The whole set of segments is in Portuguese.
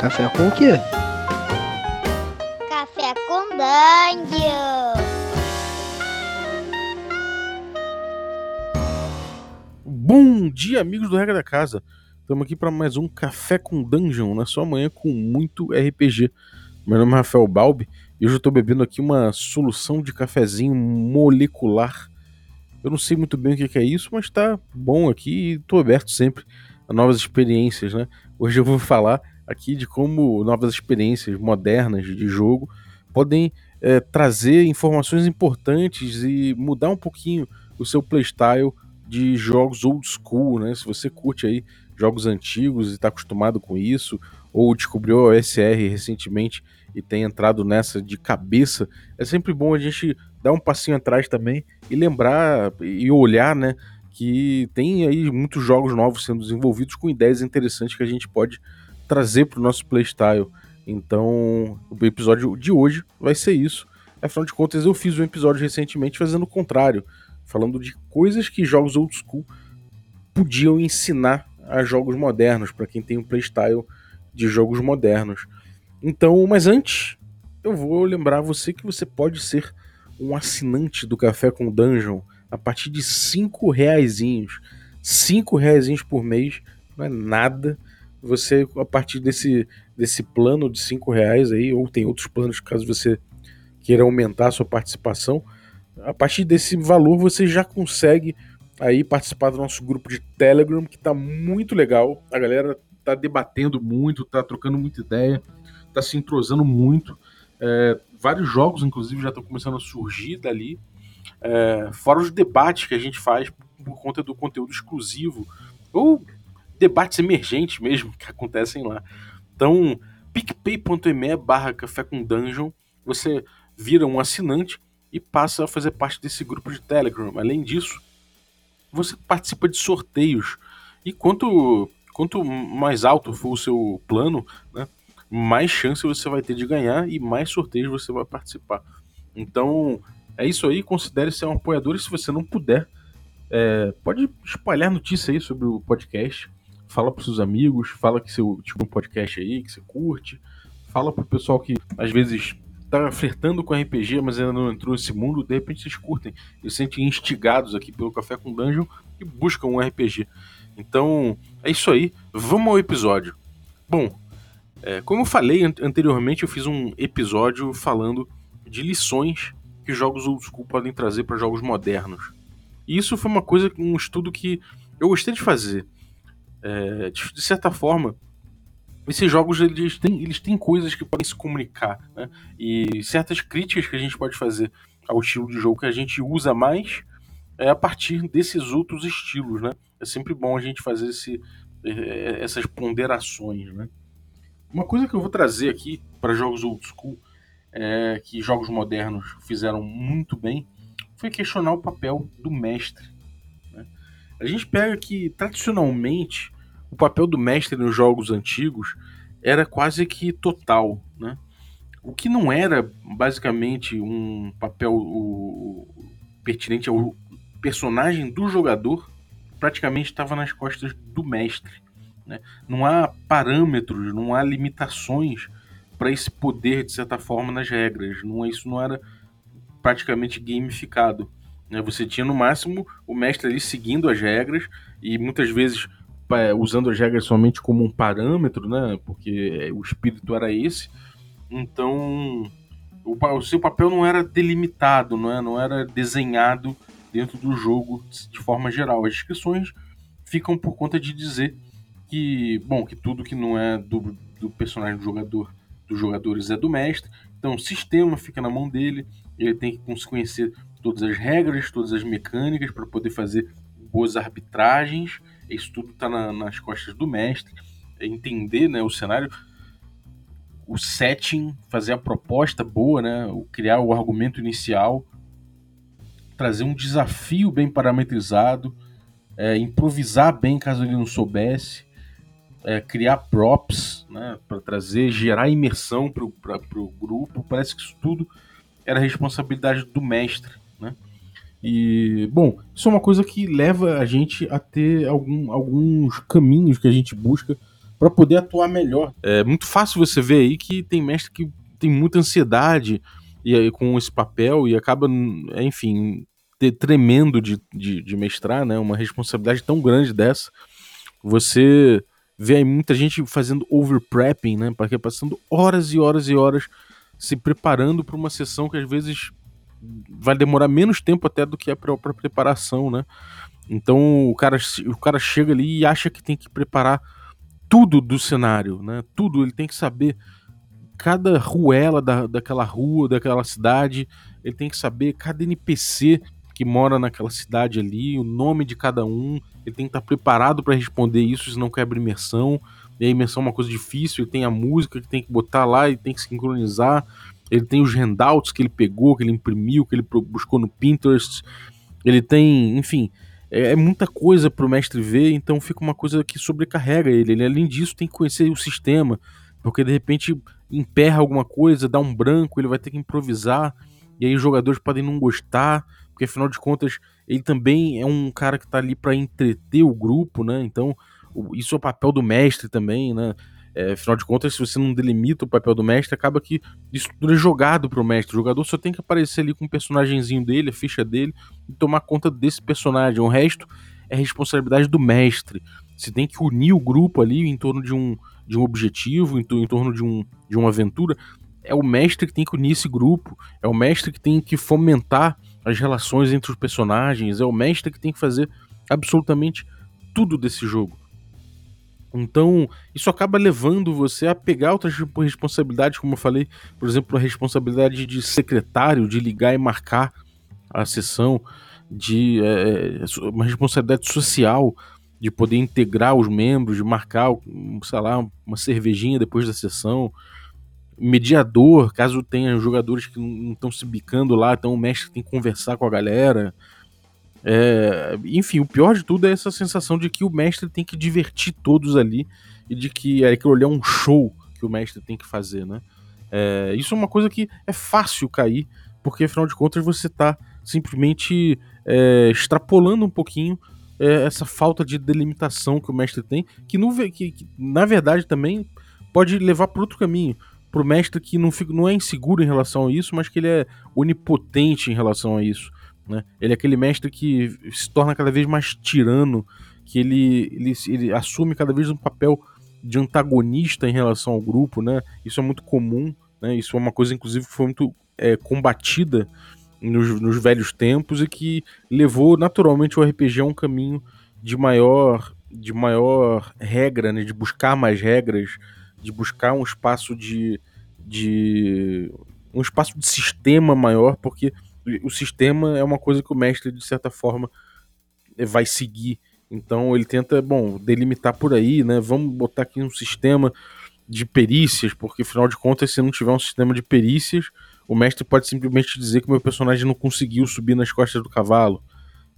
Café com o quê? Café com Dungeon. Bom dia, amigos do Regra da Casa. Estamos aqui para mais um Café com Dungeon, na sua manhã com muito RPG. Meu nome é Rafael Balbi e hoje eu estou bebendo aqui uma solução de cafezinho molecular. Eu não sei muito bem o que é isso, mas está bom aqui e estou aberto sempre a novas experiências, né? Hoje eu vou falar aqui de como novas experiências modernas de jogo podem é, trazer informações importantes e mudar um pouquinho o seu playstyle de jogos old school, né? Se você curte aí jogos antigos e está acostumado com isso, ou descobriu a OSR recentemente e tem entrado nessa de cabeça, é sempre bom a gente dar um passinho atrás também e lembrar e olhar, né? Que tem aí muitos jogos novos sendo desenvolvidos com ideias interessantes que a gente pode trazer para o nosso playstyle. Então, o episódio de hoje vai ser isso. Afinal de contas, eu fiz um episódio recentemente fazendo o contrário, falando de coisas que jogos old school podiam ensinar a jogos modernos, para quem tem um playstyle de jogos modernos. Então, mas antes, eu vou lembrar você que você pode ser um assinante do Café com Dungeon a partir de cinco reaisinhos. Cinco reaisinhos por mês não é nada. Você, a partir desse, desse plano de cinco reais aí, ou tem outros planos caso você queira aumentar a sua participação, a partir desse valor você já consegue aí participar do nosso grupo de Telegram, que tá muito legal. A galera tá debatendo muito, tá trocando muita ideia, tá se entrosando muito. É, vários jogos, inclusive, já estão começando a surgir dali. É, fora os debates que a gente faz por conta do conteúdo exclusivo, ou debates emergentes mesmo que acontecem lá. Então, picpay.me barra café com dungeon, você vira um assinante e passa a fazer parte desse grupo de Telegram. Além disso, você participa de sorteios. E quanto, quanto mais alto for o seu plano, né, mais chance você vai ter de ganhar e mais sorteios você vai participar. Então, é isso aí. Considere ser um apoiador e se você não puder, é, pode espalhar notícia aí sobre o podcast. Fala para seus amigos, fala que seu tipo um podcast aí, que você curte. Fala pro pessoal que às vezes tá flertando com RPG, mas ainda não entrou nesse mundo, de repente vocês curtem e se sentem instigados aqui pelo Café com Dungeon e buscam um RPG. Então, é isso aí. Vamos ao episódio. Bom, é, como eu falei anteriormente, eu fiz um episódio falando de lições que jogos old school podem trazer para jogos modernos. E isso foi uma coisa, um estudo que eu gostei de fazer. É, de, de certa forma, esses jogos eles têm, eles têm coisas que podem se comunicar, né? E certas críticas que a gente pode fazer ao estilo de jogo que a gente usa mais é a partir desses outros estilos, né? É sempre bom a gente fazer esse, é, essas ponderações, né? Uma coisa que eu vou trazer aqui para jogos old school, é, que jogos modernos fizeram muito bem, foi questionar o papel do mestre. A gente pega que tradicionalmente o papel do mestre nos jogos antigos era quase que total, né? O que não era basicamente um papel o, pertinente ao personagem do jogador, praticamente estava nas costas do mestre. Né? Não há parâmetros, não há limitações para esse poder, de certa forma, nas regras. Não, isso não era praticamente gamificado. Né? Você tinha no máximo o mestre ali seguindo as regras e muitas vezes usando as regras somente como um parâmetro, né? Porque o espírito era esse. Então, o, o seu papel não era delimitado, não, é? não era desenhado dentro do jogo de forma geral. As descrições ficam por conta de dizer que, bom, que tudo que não é do, do personagem do jogador, dos jogadores é do mestre. Então, o sistema fica na mão dele. Ele tem que conhecer todas as regras, todas as mecânicas para poder fazer boas arbitragens isso tudo está na, nas costas do mestre. É entender né, o cenário, o setting, fazer a proposta boa, né, criar o argumento inicial, trazer um desafio bem parametrizado, é, improvisar bem caso ele não soubesse, é, criar props né, para trazer, gerar imersão para o grupo. Parece que isso tudo era responsabilidade do mestre. E, bom, isso é uma coisa que leva a gente a ter algum, alguns caminhos que a gente busca para poder atuar melhor. É muito fácil você ver aí que tem mestre que tem muita ansiedade e aí, com esse papel e acaba, enfim, tremendo de, de, de mestrar, né? Uma responsabilidade tão grande dessa. Você vê aí muita gente fazendo overprepping, né? Porque passando horas e horas e horas se preparando para uma sessão que às vezes vai demorar menos tempo até do que a própria preparação, né? Então o cara, o cara chega ali e acha que tem que preparar tudo do cenário, né? Tudo, ele tem que saber cada ruela da, daquela rua, daquela cidade, ele tem que saber cada NPC que mora naquela cidade ali, o nome de cada um, ele tem que estar preparado para responder isso, senão quebra imersão. E a imersão é uma coisa difícil, tem a música que tem que botar lá, ele tem que sincronizar, ele tem os handouts que ele pegou, que ele imprimiu, que ele buscou no Pinterest, ele tem, enfim, é, é muita coisa para o mestre ver, então fica uma coisa que sobrecarrega ele. ele. Além disso, tem que conhecer o sistema, porque de repente emperra alguma coisa, dá um branco, ele vai ter que improvisar, e aí os jogadores podem não gostar, porque afinal de contas ele também é um cara que está ali para entreter o grupo, né? Então isso é o papel do mestre também, né? É, afinal de contas, se você não delimita o papel do mestre, acaba que isso tudo é jogado pro mestre. O jogador só tem que aparecer ali com o personagemzinho dele, a ficha dele, e tomar conta desse personagem. O resto é responsabilidade do mestre. Você tem que unir o grupo ali em torno de um, de um objetivo, em, em torno de, um, de uma aventura. É o mestre que tem que unir esse grupo, é o mestre que tem que fomentar as relações entre os personagens, é o mestre que tem que fazer absolutamente tudo desse jogo. Então, isso acaba levando você a pegar outras responsabilidades, como eu falei, por exemplo, a responsabilidade de secretário, de ligar e marcar a sessão, de é, é uma responsabilidade social, de poder integrar os membros, de marcar, sei lá, uma cervejinha depois da sessão, mediador, caso tenha jogadores que não estão se bicando lá, então o mestre tem que conversar com a galera. É, enfim, o pior de tudo é essa sensação de que o mestre tem que divertir todos ali e de que aquilo ali é um show que o mestre tem que fazer, né? É, isso é uma coisa que é fácil cair, porque afinal de contas você está simplesmente é, extrapolando um pouquinho é, essa falta de delimitação que o mestre tem, que, no, que, que na verdade também pode levar para outro caminho. Para o mestre que não, fica, não é inseguro em relação a isso, mas que ele é onipotente em relação a isso. Né? Ele é aquele mestre que se torna cada vez mais tirano, que ele, ele, ele assume cada vez um papel de antagonista em relação ao grupo, né? Isso é muito comum, né? Isso é uma coisa, inclusive, que foi muito é, combatida nos, nos, velhos tempos e que levou naturalmente o RPG a um caminho de maior, de maior regra, né? De buscar mais regras, de buscar um espaço de, de um espaço de sistema maior, porque o sistema é uma coisa que o mestre, de certa forma, vai seguir. Então ele tenta, bom, delimitar por aí, né? Vamos botar aqui um sistema de perícias, porque afinal de contas, se não tiver um sistema de perícias, o mestre pode simplesmente dizer que o meu personagem não conseguiu subir nas costas do cavalo.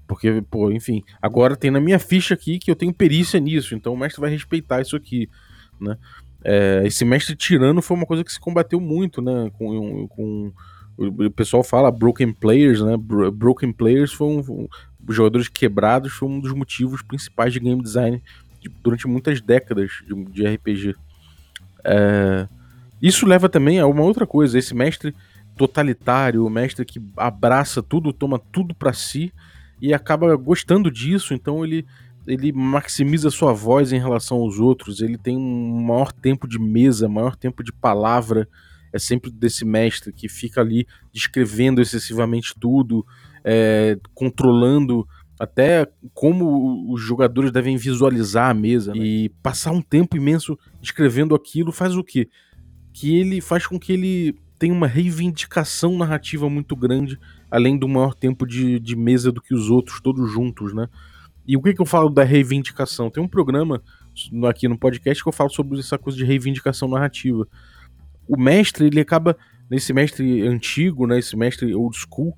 Porque, pô, enfim, agora tem na minha ficha aqui que eu tenho perícia nisso, então o mestre vai respeitar isso aqui, né? É, esse mestre tirano foi uma coisa que se combateu muito, né? Com, com o pessoal fala broken players, né? Broken players foi um, um jogadores quebrados foi um dos motivos principais de game design de, durante muitas décadas de, de RPG. É, isso leva também a uma outra coisa, esse mestre totalitário, o mestre que abraça tudo, toma tudo para si e acaba gostando disso, então ele ele maximiza sua voz em relação aos outros, ele tem um maior tempo de mesa, maior tempo de palavra, é sempre desse mestre que fica ali descrevendo excessivamente tudo, é, controlando até como os jogadores devem visualizar a mesa. Né? E passar um tempo imenso escrevendo aquilo faz o quê? Que ele faz com que ele tenha uma reivindicação narrativa muito grande, além do maior tempo de, de mesa do que os outros, todos juntos, né? E o que, que eu falo da reivindicação? Tem um programa aqui no podcast que eu falo sobre essa coisa de reivindicação narrativa o mestre, ele acaba, nesse mestre antigo, né, esse mestre old school,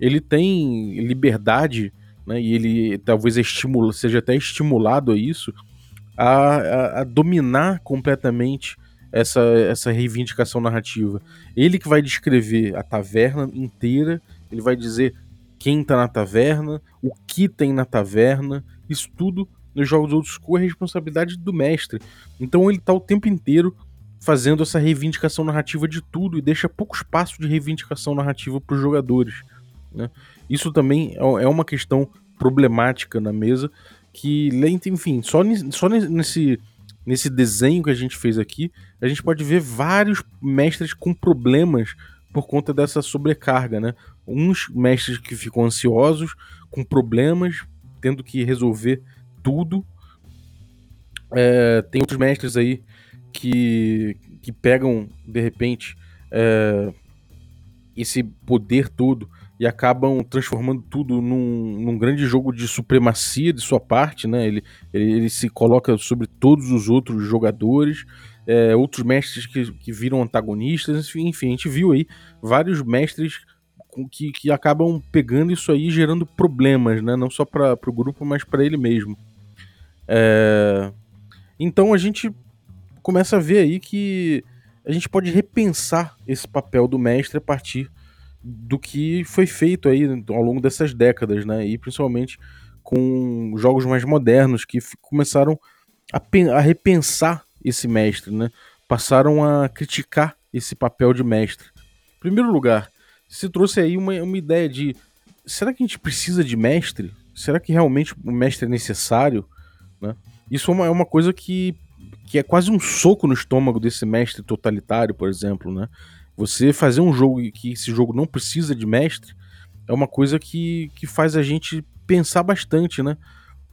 ele tem liberdade, né, e ele talvez estimula, seja até estimulado a isso, a, a, a dominar completamente essa, essa reivindicação narrativa. Ele que vai descrever a taverna inteira, ele vai dizer quem tá na taverna, o que tem na taverna, isso tudo nos jogos old school é responsabilidade do mestre. Então ele tá o tempo inteiro fazendo essa reivindicação narrativa de tudo e deixa pouco espaço de reivindicação narrativa para os jogadores. Né? Isso também é, é uma questão problemática na mesa que, enfim, só, só nesse, nesse desenho que a gente fez aqui, a gente pode ver vários mestres com problemas por conta dessa sobrecarga, né? Uns mestres que ficam ansiosos, com problemas, tendo que resolver tudo. É, tem outros mestres aí que, que pegam, de repente, é, esse poder todo e acabam transformando tudo num, num, grande jogo de supremacia de sua parte, né? Ele, ele, ele se coloca sobre todos os outros jogadores, é, outros mestres que, que viram antagonistas, enfim, a gente viu aí vários mestres que, que acabam pegando isso aí gerando problemas, né? Não só para o grupo, mas para ele mesmo. É... Então a gente começa a ver aí que a gente pode repensar esse papel do mestre a partir do que foi feito aí ao longo dessas décadas, né? E principalmente com jogos mais modernos que começaram a, a repensar esse mestre, né? Passaram a criticar esse papel de mestre. Em primeiro lugar, se trouxe aí uma, uma ideia de será que a gente precisa de mestre? Será que realmente o mestre é necessário? Né? Isso é uma, é uma coisa que, que é quase um soco no estômago desse mestre totalitário, por exemplo. Né? Você fazer um jogo que esse jogo não precisa de mestre é uma coisa que, que faz a gente pensar bastante, né?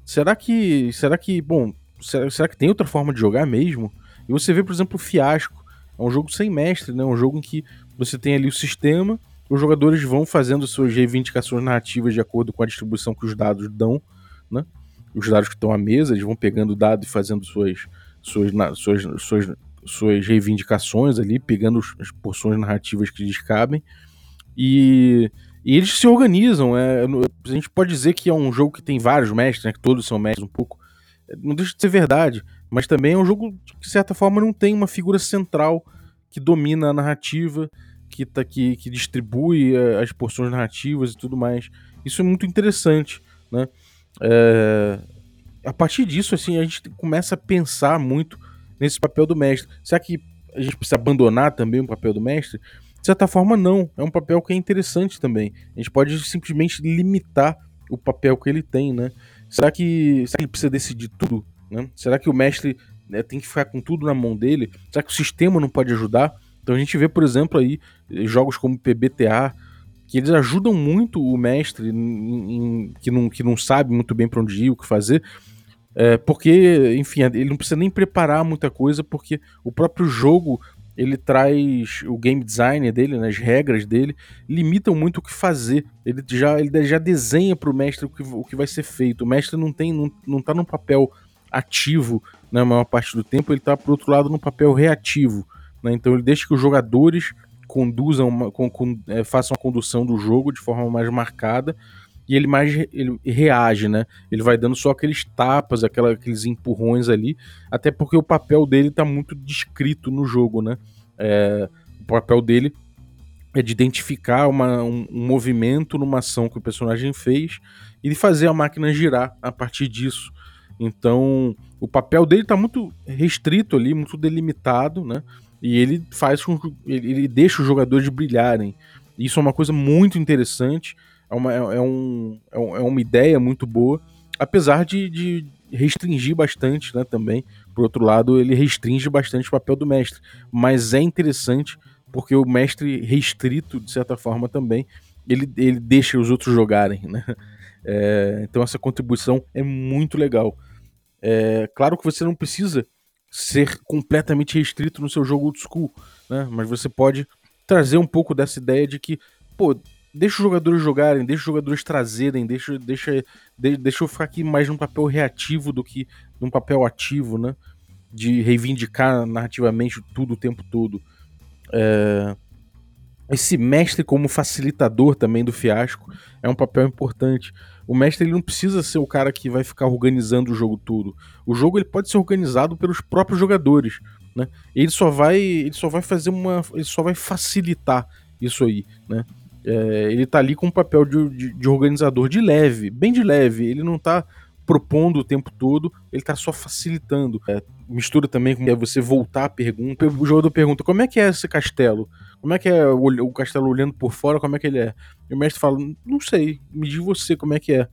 Será que. Será que. Bom, será, será que tem outra forma de jogar mesmo? E você vê, por exemplo, o Fiasco. É um jogo sem mestre, né? Um jogo em que você tem ali o sistema, os jogadores vão fazendo suas reivindicações narrativas de acordo com a distribuição que os dados dão, né? Os dados que estão à mesa, eles vão pegando o dado e fazendo suas, suas, suas, suas, suas reivindicações ali, pegando as porções narrativas que lhes cabem. E, e eles se organizam. É, a gente pode dizer que é um jogo que tem vários mestres, né, que todos são mestres um pouco. Não deixa de ser verdade, mas também é um jogo que, de certa forma, não tem uma figura central que domina a narrativa que, tá, que, que distribui eh, as porções narrativas e tudo mais. Isso é muito interessante, né? É, a partir disso, assim, a gente começa a pensar muito nesse papel do mestre. Será que a gente precisa abandonar também o papel do mestre? De certa forma, não. É um papel que é interessante também. A gente pode simplesmente limitar o papel que ele tem, né? Será que, será que ele precisa decidir tudo? Né? Será que o mestre né, tem que ficar com tudo na mão dele? Será que o sistema não pode ajudar? Então a gente vê, por exemplo, aí jogos como PBTA, que eles ajudam muito o mestre em, em, que, não, que não sabe muito bem para onde ir, o que fazer, é, porque, enfim, ele não precisa nem preparar muita coisa, porque o próprio jogo ele traz o game design dele, né, as regras dele, limitam muito o que fazer. Ele já, ele já desenha para o mestre o que, o que vai ser feito. O mestre não tem, não, não tá num papel ativo na maior parte do tempo, ele está por outro lado no papel reativo. Né? Então ele deixa que os jogadores conduzam, uma, com, com, é, façam a condução do jogo de forma mais marcada e ele mais ele reage, né? Ele vai dando só aqueles tapas, aquela, aqueles empurrões ali, até porque o papel dele está muito descrito no jogo, né? É, o papel dele é de identificar uma, um, um, movimento numa ação que o personagem fez e de fazer a máquina girar a partir disso. Então, o papel dele está muito restrito ali, muito delimitado, né? E ele faz com ele, ele deixa os jogadores brilharem. Isso é uma coisa muito interessante, é uma, é, é um, é, é uma ideia muito boa, apesar de, de restringir bastante, né, também. Por outro lado, ele restringe bastante o papel do mestre, mas é interessante porque o mestre restrito, de certa forma, também, ele, ele deixa os outros jogarem, né? É, então essa contribuição é muito legal. É, claro que você não precisa ser completamente restrito no seu jogo old school, né? Mas você pode trazer um pouco dessa ideia de que, pô, deixa os jogadores jogarem, deixa os jogadores trazerem, deixa, deixa, deixa eu ficar aqui mais num papel reativo do que num papel ativo, né? De reivindicar narrativamente tudo o tempo todo. É... Esse mestre como facilitador também do fiasco é um papel importante o mestre ele não precisa ser o cara que vai ficar organizando o jogo tudo. O jogo ele pode ser organizado pelos próprios jogadores, né? Ele só vai, ele só vai fazer uma, ele só vai facilitar isso aí, né? É, ele tá ali com um papel de, de, de, organizador de leve, bem de leve. Ele não tá propondo o tempo todo, ele tá só facilitando. É, mistura também com você voltar a pergunta. O jogador pergunta: como é que é esse castelo? Como é que é o, o castelo olhando por fora? Como é que ele é? E o mestre fala: não sei, me diz você como é que é.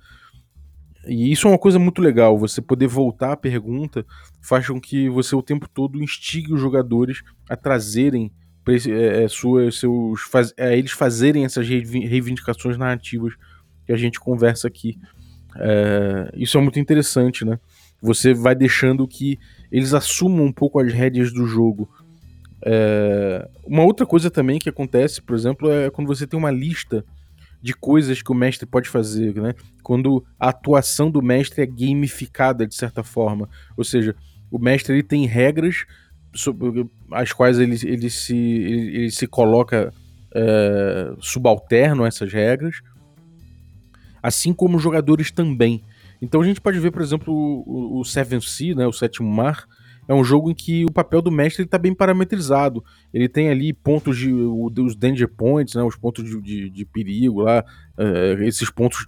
E isso é uma coisa muito legal, você poder voltar à pergunta faz com que você o tempo todo instigue os jogadores a trazerem é, é, suas, seus, faz, é, eles fazerem essas reivindicações narrativas que a gente conversa aqui. É, isso é muito interessante, né? Você vai deixando que eles assumam um pouco as rédeas do jogo. É, uma outra coisa também que acontece, por exemplo, é quando você tem uma lista de coisas que o mestre pode fazer, né? Quando a atuação do mestre é gamificada de certa forma, ou seja, o mestre ele tem regras sobre as quais ele, ele, se, ele, ele se coloca é, subalterno a essas regras, assim como os jogadores também. Então a gente pode ver, por exemplo, o, o Seven Sea, né, o Sétimo Mar, é um jogo em que o papel do mestre está bem parametrizado. Ele tem ali pontos de os danger points, né, os pontos de, de, de perigo lá, uh, esses pontos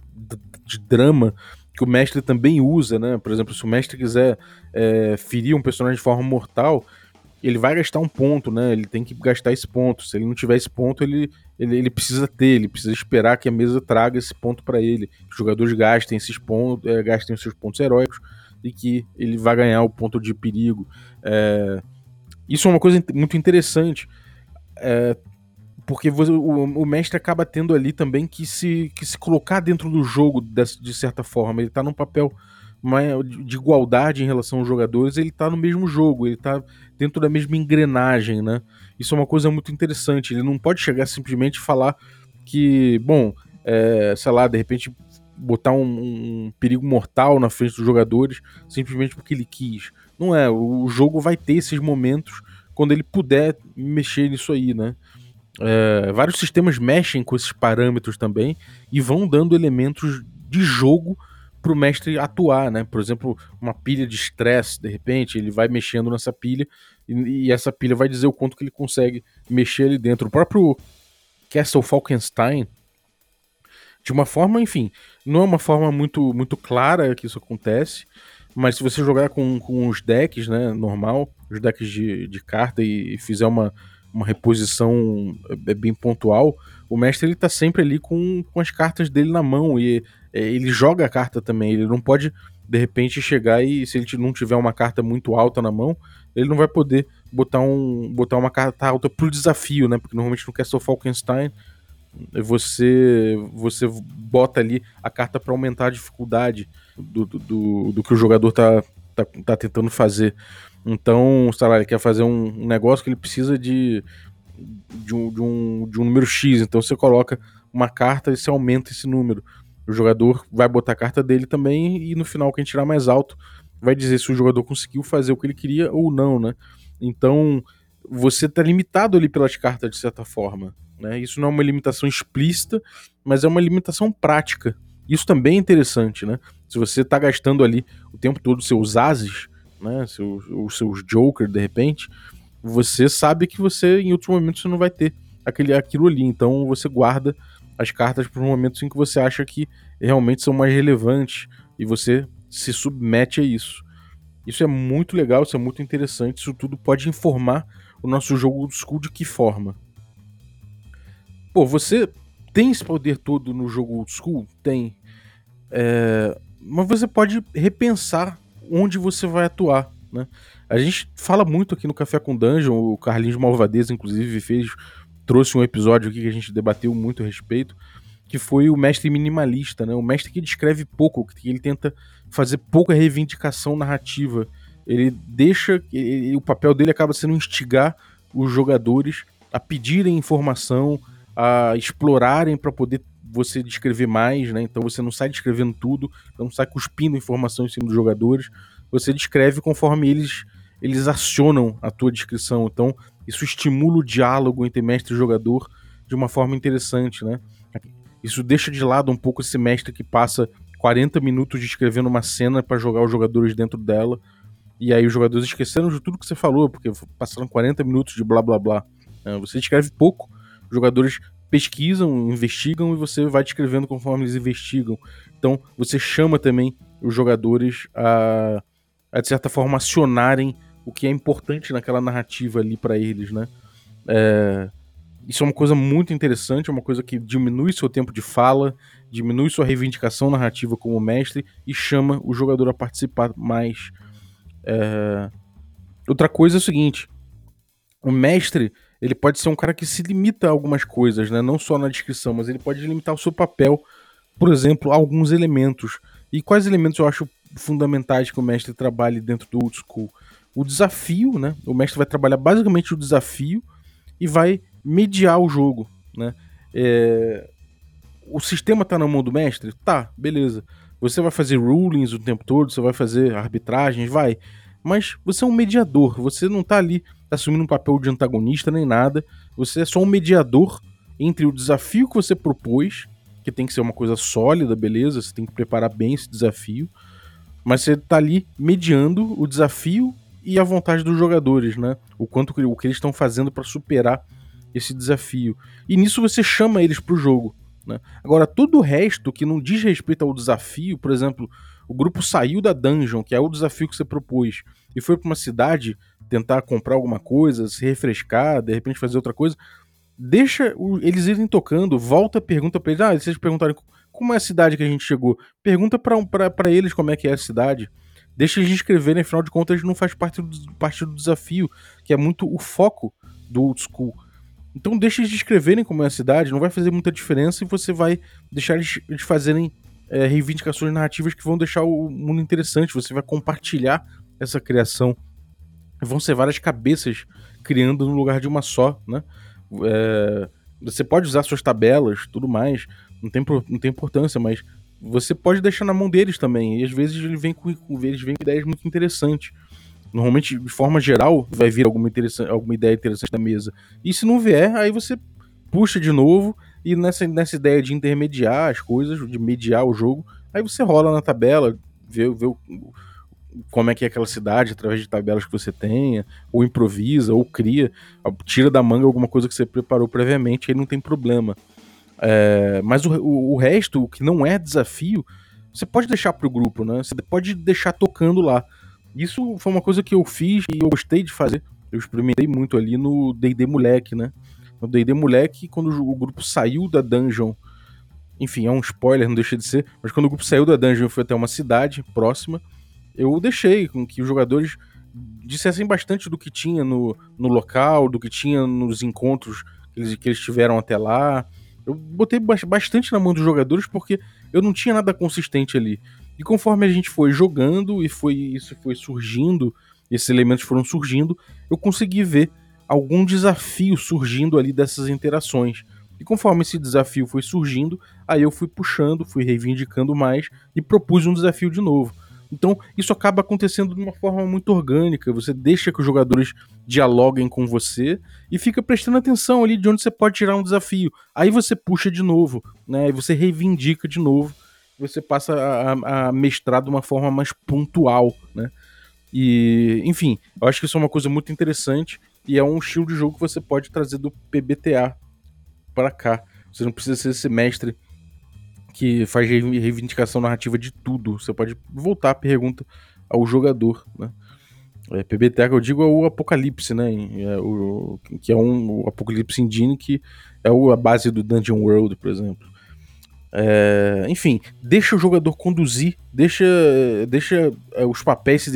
de drama que o mestre também usa, né? Por exemplo, se o mestre quiser é, ferir um personagem de forma mortal, ele vai gastar um ponto, né? Ele tem que gastar esse ponto. Se ele não tiver esse ponto, ele, ele, ele precisa ter, ele precisa esperar que a mesa traga esse ponto para ele. Os jogadores gastem esses pontos, é, gastem os seus pontos heróicos e que ele vai ganhar o ponto de perigo. É, isso é uma coisa muito interessante, é, porque você, o, o, mestre acaba tendo ali também que se, que se colocar dentro do jogo de, certa forma. Ele está num papel de igualdade em relação aos jogadores, ele está no mesmo jogo, ele está dentro da mesma engrenagem, né? Isso é uma coisa muito interessante. Ele não pode chegar simplesmente e falar que, bom, é, sei lá, de repente botar um, um, perigo mortal na frente dos jogadores simplesmente porque ele quis. Não é, o jogo vai ter esses momentos quando ele puder mexer nisso aí, né? É, vários sistemas mexem com esses parâmetros também e vão dando elementos de jogo para o mestre atuar, né? Por exemplo, uma pilha de estresse, de repente, ele vai mexendo nessa pilha e, e, essa pilha vai dizer o quanto que ele consegue mexer ali dentro. O próprio Castle Falkenstein, de uma forma, enfim, não é uma forma muito, muito clara que isso acontece, mas se você jogar com, com os decks, né, normal, os decks de, de carta e, e fizer uma, uma reposição é, bem pontual, o mestre ele tá sempre ali com, com as cartas dele na mão e é, ele joga a carta também, ele não pode de repente chegar e se ele não tiver uma carta muito alta na mão, ele não vai poder botar, um, botar uma carta alta pro desafio, né? Porque normalmente no Castle Falkenstein você você bota ali a carta para aumentar a dificuldade do, do, do, que o jogador tá, tá, tá tentando fazer. Então, sei lá, ele quer fazer um, negócio que ele precisa de, de, um, de, um, de um número X. Então você coloca uma carta e você aumenta esse número. O jogador vai botar a carta dele também e no final quem tirar mais alto vai dizer se o jogador conseguiu fazer o que ele queria ou não, né? Então você tá limitado ali pelas cartas de certa forma. Né? Isso não é uma limitação explícita, mas é uma limitação prática. Isso também é interessante, né? Se você está gastando ali o tempo todo seus ases, né? Seus, os seus joker, de repente, você sabe que você, em outros momentos, você não vai ter aquele, aquilo ali. Então você guarda as cartas para os momentos em que você acha que realmente são mais relevantes e você se submete a isso. Isso é muito legal, isso é muito interessante, isso tudo pode informar o nosso jogo do school de que forma? Pô, você tem esse poder todo no jogo old school? Tem. É, mas você pode repensar onde você vai atuar, né? A gente fala muito aqui no Café com Dungeon, o Carlinhos Malvadeza, inclusive, fez, trouxe um episódio aqui que a gente debateu muito a respeito, que foi o mestre minimalista, né? O mestre que descreve pouco, que ele tenta fazer pouca reivindicação narrativa. Ele deixa. Ele, o papel dele acaba sendo instigar os jogadores a pedirem informação, a explorarem para poder você descrever mais, né? Então você não sai descrevendo tudo, não sai cuspindo informação em cima dos jogadores, você descreve conforme eles eles acionam a tua descrição. Então isso estimula o diálogo entre mestre e jogador de uma forma interessante, né? Isso deixa de lado um pouco esse mestre que passa 40 minutos descrevendo uma cena para jogar os jogadores dentro dela. E aí os jogadores esqueceram de tudo que você falou, porque passaram 40 minutos de blá blá blá. É, você descreve pouco jogadores pesquisam, investigam e você vai descrevendo conforme eles investigam. Então você chama também os jogadores a, a de certa forma, acionarem o que é importante naquela narrativa ali para eles, né? É, isso é uma coisa muito interessante, é uma coisa que diminui seu tempo de fala, diminui sua reivindicação narrativa como mestre e chama o jogador a participar mais. É... Outra coisa é o seguinte: o mestre ele pode ser um cara que se limita a algumas coisas, né? não só na descrição, mas ele pode limitar o seu papel, por exemplo, a alguns elementos. E quais elementos eu acho fundamentais que o mestre trabalhe dentro do old school? O desafio, né? O mestre vai trabalhar basicamente o desafio e vai mediar o jogo, né? É... O sistema tá na mão do mestre? Tá, beleza. Você vai fazer rulings o tempo todo, você vai fazer arbitragens, vai. Mas você é um mediador, você não tá ali assumindo um papel de antagonista nem nada. Você é só um mediador entre o desafio que você propôs, que tem que ser uma coisa sólida, beleza? Você tem que preparar bem esse desafio. Mas você tá ali mediando o desafio e a vontade dos jogadores, né? O quanto o que eles estão fazendo para superar esse desafio. E nisso você chama eles pro jogo. Né? Agora, todo o resto que não diz respeito ao desafio, por exemplo, o grupo saiu da dungeon, que é o desafio que você propôs, e foi para uma cidade tentar comprar alguma coisa, se refrescar, de repente fazer outra coisa, deixa eles irem tocando, volta, pergunta para eles, ah, se eles perguntarem como é a cidade que a gente chegou, pergunta para eles como é que é a cidade. Deixa eles escreverem, afinal de contas, não faz parte do, parte do desafio, que é muito o foco do old school. Então deixa eles escreverem como é a cidade, não vai fazer muita diferença e você vai deixar eles, eles fazerem é, reivindicações narrativas que vão deixar o mundo interessante. Você vai compartilhar essa criação. Vão ser várias cabeças criando no lugar de uma só, né? É, você pode usar suas tabelas, tudo mais, não tem, não tem importância, mas você pode deixar na mão deles também. E às vezes ele vem com, eles vêm com ideias muito interessantes. Normalmente, de forma geral, vai vir alguma, alguma ideia interessante da mesa. E se não vier, aí você puxa de novo e nessa, nessa ideia de intermediar as coisas, de mediar o jogo, aí você rola na tabela, vê, vê o, como é que é aquela cidade através de tabelas que você tenha, ou improvisa, ou cria, tira da manga alguma coisa que você preparou previamente, aí não tem problema. É, mas o, o, o, resto, o que não é desafio, você pode deixar pro grupo, né? Você pode deixar tocando lá. Isso foi uma coisa que eu fiz e eu gostei de fazer. Eu experimentei muito ali no D&D Moleque, né? No D&D Moleque, quando o grupo saiu da dungeon, enfim, é um spoiler, não deixa de ser, mas quando o grupo saiu da dungeon e foi até uma cidade próxima, eu deixei com que os jogadores dissessem bastante do que tinha no, no local, do que tinha nos encontros que eles, que eles tiveram até lá. Eu botei bastante na mão dos jogadores porque eu não tinha nada consistente ali. E conforme a gente foi jogando e foi isso foi surgindo, esses elementos foram surgindo, eu consegui ver algum desafio surgindo ali dessas interações. E conforme esse desafio foi surgindo, aí eu fui puxando, fui reivindicando mais e propus um desafio de novo. Então, isso acaba acontecendo de uma forma muito orgânica. Você deixa que os jogadores dialoguem com você e fica prestando atenção ali de onde você pode tirar um desafio. Aí você puxa de novo, né? E você reivindica de novo você passa a, a mestrar de uma forma mais pontual, né? E, enfim, eu acho que isso é uma coisa muito interessante e é um estilo de jogo que você pode trazer do PBTA para cá. Você não precisa ser esse mestre que faz reivindicação narrativa de tudo. Você pode voltar a pergunta ao jogador, né? É, PBTA que eu digo é o Apocalipse, né? É o, que é um Apocalipse Engine que é a base do Dungeon World, por exemplo. É, enfim, deixa o jogador conduzir, deixa, deixa é, os papéis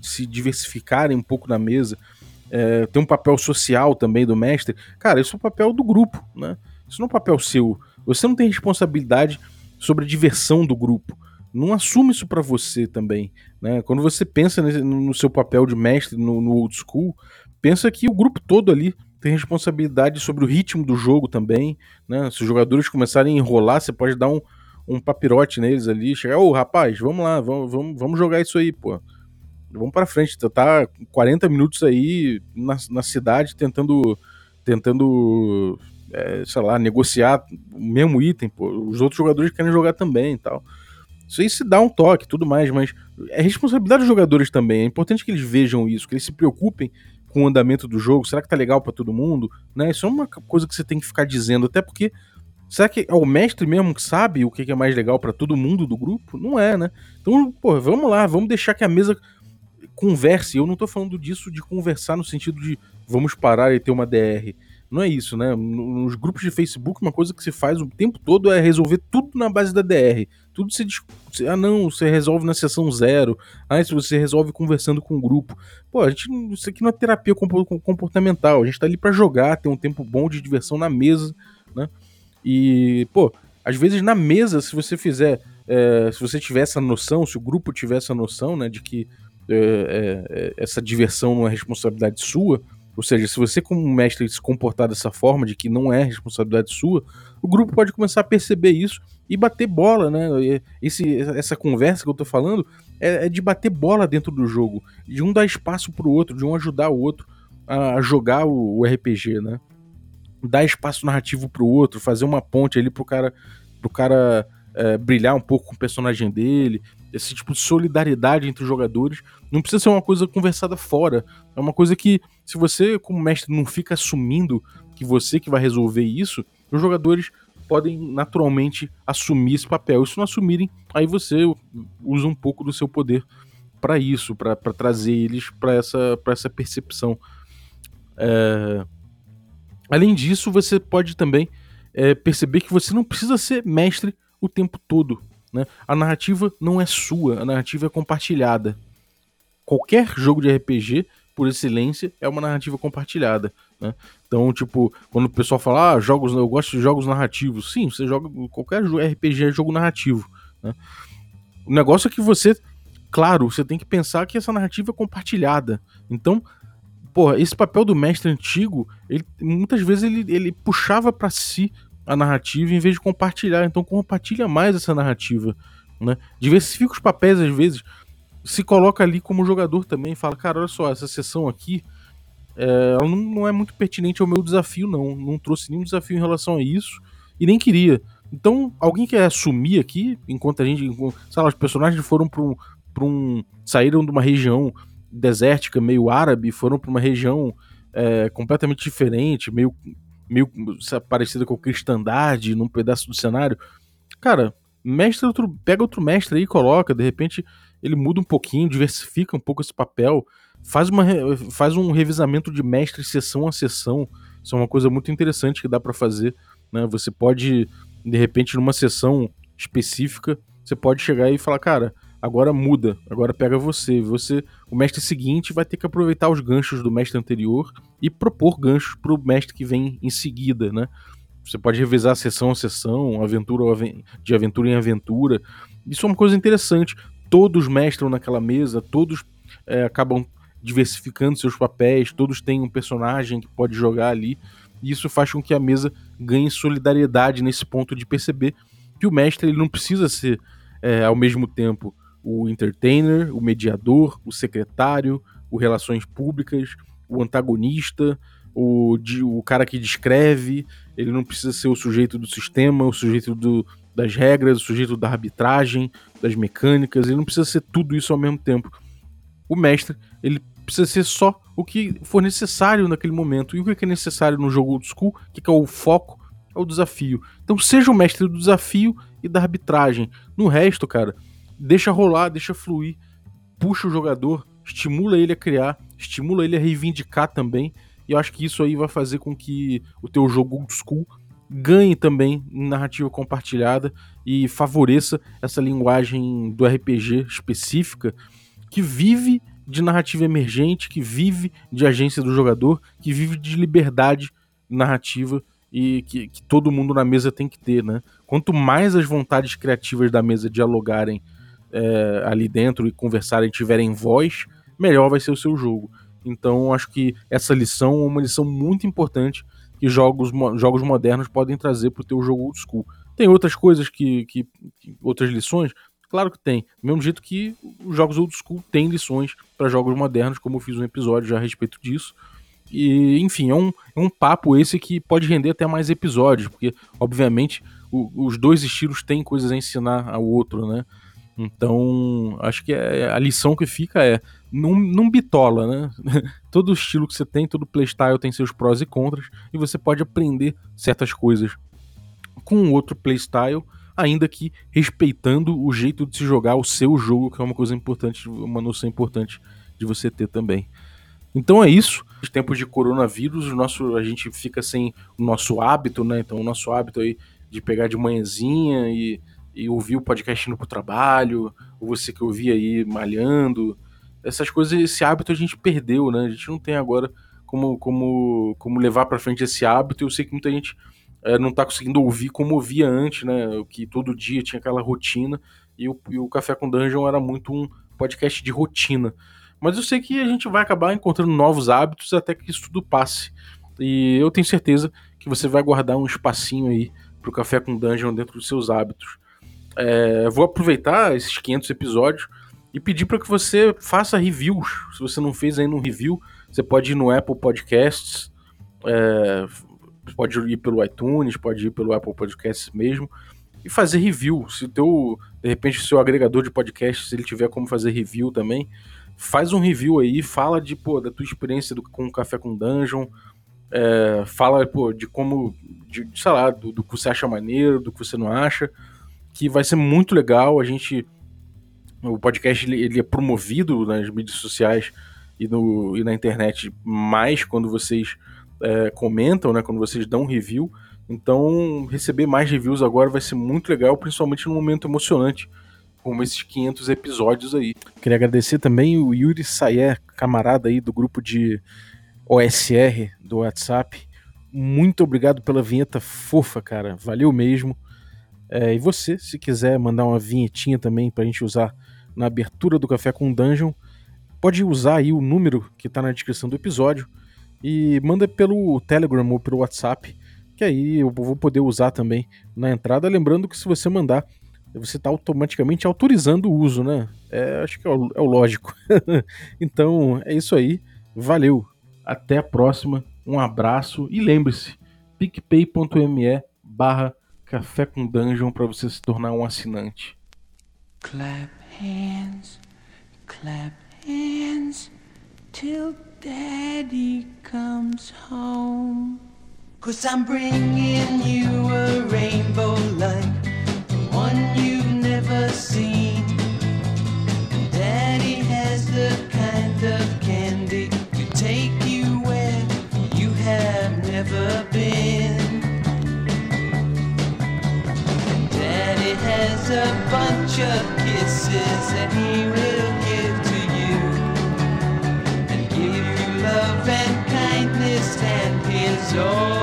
se diversificarem um pouco na mesa. É, tem um papel social também do mestre. Cara, isso é o papel do grupo, né? Isso não é um papel seu. Você não tem responsabilidade sobre a diversão do grupo. Não assume isso para você também. Né? Quando você pensa no seu papel de mestre no, no old school, pensa que o grupo todo ali tem responsabilidade sobre o ritmo do jogo também, né? Se os jogadores começarem a enrolar, você pode dar um, um papirote neles ali, chegar, ô rapaz, vamos lá, vamos, vamos, vamos jogar isso aí, pô. Vamos para frente, tá, tá 40 minutos aí na, na cidade tentando tentando é, sei lá, negociar o mesmo item, pô. Os outros jogadores querem jogar também e tal. Isso aí se dá um toque tudo mais, mas é responsabilidade dos jogadores também. É importante que eles vejam isso, que eles se preocupem com o andamento do jogo? Será que tá legal para todo mundo? Né? Isso é uma coisa que você tem que ficar dizendo, até porque Será que é o mestre mesmo que sabe o que é mais legal para todo mundo do grupo? Não é, né? Então, pô, vamos lá, vamos deixar que a mesa converse. Eu não tô falando disso de conversar no sentido de vamos parar e ter uma DR. Não é isso, né? Nos grupos de Facebook, uma coisa que se faz o tempo todo é resolver tudo na base da DR. Tudo se discute. Ah, não, você resolve na sessão zero. Ah, isso você resolve conversando com o grupo. Pô, a gente, isso aqui não é terapia comportamental. A gente tá ali para jogar, ter um tempo bom de diversão na mesa, né? E, pô, às vezes na mesa, se você fizer. É, se você tiver essa noção, se o grupo tiver essa noção, né, de que é, é, é essa diversão não é responsabilidade sua, ou seja, se você, como mestre, se comportar dessa forma, de que não é responsabilidade sua, o grupo pode começar a perceber isso e bater bola, né? Esse, essa conversa que eu tô falando é, é de bater bola dentro do jogo, de um dar espaço pro outro, de um ajudar o outro a jogar o, o RPG, né? Dar espaço narrativo pro outro, fazer uma ponte ali pro cara, pro cara é, brilhar um pouco com o personagem dele, esse tipo de solidariedade entre os jogadores. Não precisa ser uma coisa conversada fora. É uma coisa que, se você, como mestre, não fica assumindo que você que vai resolver isso, os jogadores podem naturalmente assumir esse papel. E se não assumirem, aí você usa um pouco do seu poder para isso, para trazer eles para essa, essa percepção. É... Além disso, você pode também é, perceber que você não precisa ser mestre o tempo todo. Né? A narrativa não é sua, a narrativa é compartilhada. Qualquer jogo de RPG, por excelência, é uma narrativa compartilhada. Né? Então, tipo, quando o pessoal fala, ah, jogos, eu gosto de jogos narrativos, sim, você joga. Qualquer RPG é jogo narrativo. Né? O negócio é que você, claro, você tem que pensar que essa narrativa é compartilhada. Então, porra, esse papel do mestre antigo, ele, muitas vezes ele, ele puxava para si a narrativa em vez de compartilhar. Então compartilha mais essa narrativa, né? Diversifica os papéis às vezes. Se coloca ali como jogador também, fala, cara, olha só, essa sessão aqui, é, ela não, não, é muito pertinente ao meu desafio, não. Não trouxe nenhum desafio em relação a isso e nem queria. Então, alguém quer assumir aqui, enquanto a gente, sei lá, os personagens foram para um, um, saíram de uma região desértica, meio árabe, foram para uma região é, completamente diferente, meio meio parecida com cristandade num pedaço do cenário. Cara, mestre outro, pega outro mestre aí e coloca, de repente ele muda um pouquinho, diversifica um pouco esse papel, faz, uma, faz um revisamento de mestre sessão a sessão. Isso é uma coisa muito interessante que dá para fazer. Né? Você pode, de repente, numa sessão específica, você pode chegar e falar, cara, agora muda, agora pega você. Você, o mestre seguinte vai ter que aproveitar os ganchos do mestre anterior e propor ganchos para o mestre que vem em seguida, né? Você pode revisar sessão a sessão, aventura de aventura em aventura. Isso é uma coisa interessante. Todos mestram naquela mesa, todos é, acabam diversificando seus papéis, todos têm um personagem que pode jogar ali. E isso faz com que a mesa ganhe solidariedade nesse ponto de perceber que o mestre ele não precisa ser é, ao mesmo tempo o entertainer, o mediador, o secretário, o relações públicas, o antagonista, o, o cara que descreve, ele não precisa ser o sujeito do sistema, o sujeito do, das regras, o sujeito da arbitragem, das mecânicas, ele não precisa ser tudo isso ao mesmo tempo. O mestre, ele precisa ser só o que for necessário naquele momento. E o que é necessário no jogo old school, o que é o foco, é o desafio. Então seja o mestre do desafio e da arbitragem. No resto, cara, deixa rolar, deixa fluir, puxa o jogador, estimula ele a criar, estimula ele a reivindicar também. E eu acho que isso aí vai fazer com que o teu jogo old school ganhe também narrativa compartilhada e favoreça essa linguagem do RPG específica que vive de narrativa emergente, que vive de agência do jogador, que vive de liberdade narrativa e que, que todo mundo na mesa tem que ter, né? Quanto mais as vontades criativas da mesa dialogarem é, ali dentro e conversarem, tiverem voz, melhor vai ser o seu jogo. Então acho que essa lição é uma lição muito importante que jogos, jogos modernos podem trazer para o teu jogo old school. Tem outras coisas que, que, que, outras lições? Claro que tem. Do mesmo jeito que os jogos old school têm lições para jogos modernos, como eu fiz um episódio já a respeito disso. E, enfim, é um, é um papo esse que pode render até mais episódios, porque, obviamente, o, os dois estilos têm coisas a ensinar ao outro, né? Então, acho que é, a lição que fica é não, não bitola, né? todo estilo que você tem, todo playstyle tem seus prós e contras, e você pode aprender certas coisas com outro playstyle, ainda que respeitando o jeito de se jogar o seu jogo, que é uma coisa importante, uma noção importante de você ter também. Então é isso. Nos tempos de coronavírus, o nosso, a gente fica sem o nosso hábito, né? Então o nosso hábito aí de pegar de manhãzinha e, e ouvir o podcast indo pro trabalho, ou você que ouvia aí malhando, essas coisas, esse hábito a gente perdeu, né? A gente não tem agora como, como, como levar para frente esse hábito. Eu sei que muita gente é, não tá conseguindo ouvir como ouvia antes, né? Que todo dia tinha aquela rotina e o, e o Café com Dungeon era muito um podcast de rotina. Mas eu sei que a gente vai acabar encontrando novos hábitos até que isso tudo passe. E eu tenho certeza que você vai guardar um espacinho aí pro Café com Dungeon dentro dos seus hábitos. É, vou aproveitar esses 500 episódios e pedir para que você faça reviews. Se você não fez ainda um review, você pode ir no Apple Podcasts, é, pode ir pelo iTunes, pode ir pelo Apple Podcasts mesmo e fazer review. Se teu, de repente, seu agregador de podcasts, ele tiver como fazer review também, faz um review aí, fala de, pô, da tua experiência do, com o Café com Dungeon, é, fala, pô, de como, de, sei lá, do, do, que você acha maneiro, do que você não acha, que vai ser muito legal, a gente, o podcast, ele, ele é promovido nas mídias sociais e, no, e na internet mais quando vocês é, comentam, né, quando vocês dão review, então receber mais reviews agora vai ser muito legal, principalmente num momento emocionante, como esses 500 episódios aí. Queria agradecer também o Yuri Sayer, camarada aí do grupo de OSR do WhatsApp. Muito obrigado pela vinheta fofa, cara. Valeu mesmo. É, e você, se quiser mandar uma vinhetinha também pra gente usar na abertura do Café com Dungeon, pode usar aí o número que tá na descrição do episódio e manda pelo Telegram ou pelo WhatsApp, que aí eu vou poder usar também na entrada. Lembrando que se você mandar você está automaticamente autorizando o uso, né? É, acho que é o, é o lógico. então é isso aí. Valeu. Até a próxima. Um abraço e lembre-se: picpay.me barra café com dungeon para você se tornar um assinante. Clap hands, clap hands till daddy comes home. Cause I'm bringing you a rainbow light. Of kisses that he will give to you and give you love and kindness, and here's all